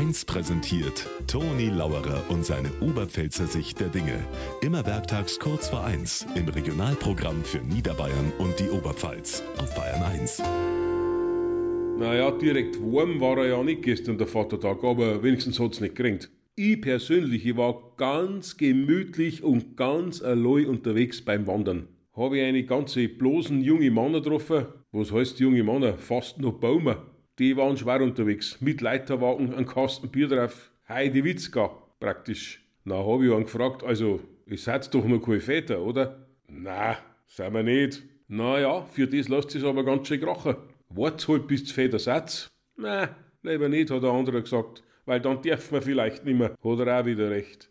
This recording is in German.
1 präsentiert Toni Lauerer und seine Oberpfälzer Sicht der Dinge. Immer werktags kurz vor 1 im Regionalprogramm für Niederbayern und die Oberpfalz auf Bayern 1. Naja, direkt warm war er ja nicht gestern, der Vatertag, aber wenigstens hat's nicht geregnet. Ich persönlich, ich war ganz gemütlich und ganz allein unterwegs beim Wandern. Habe ich eine ganze bloßen junge Männer getroffen. Was heißt junge Männer? Fast noch Baumer. Die waren schwer unterwegs. Mit Leiterwagen, ein Kasten Bier drauf. Heidi Witzka, praktisch. Na, habe ich einen gefragt, also, ihr seid doch noch keine Väter, oder? Na, sind wir nicht. Naja, für das lasst es aber ganz schön krachen. Wart's halt bis zu Väter seid. Na, lieber nicht, hat der andere gesagt, weil dann darf man vielleicht nimmer. Hat er auch wieder recht.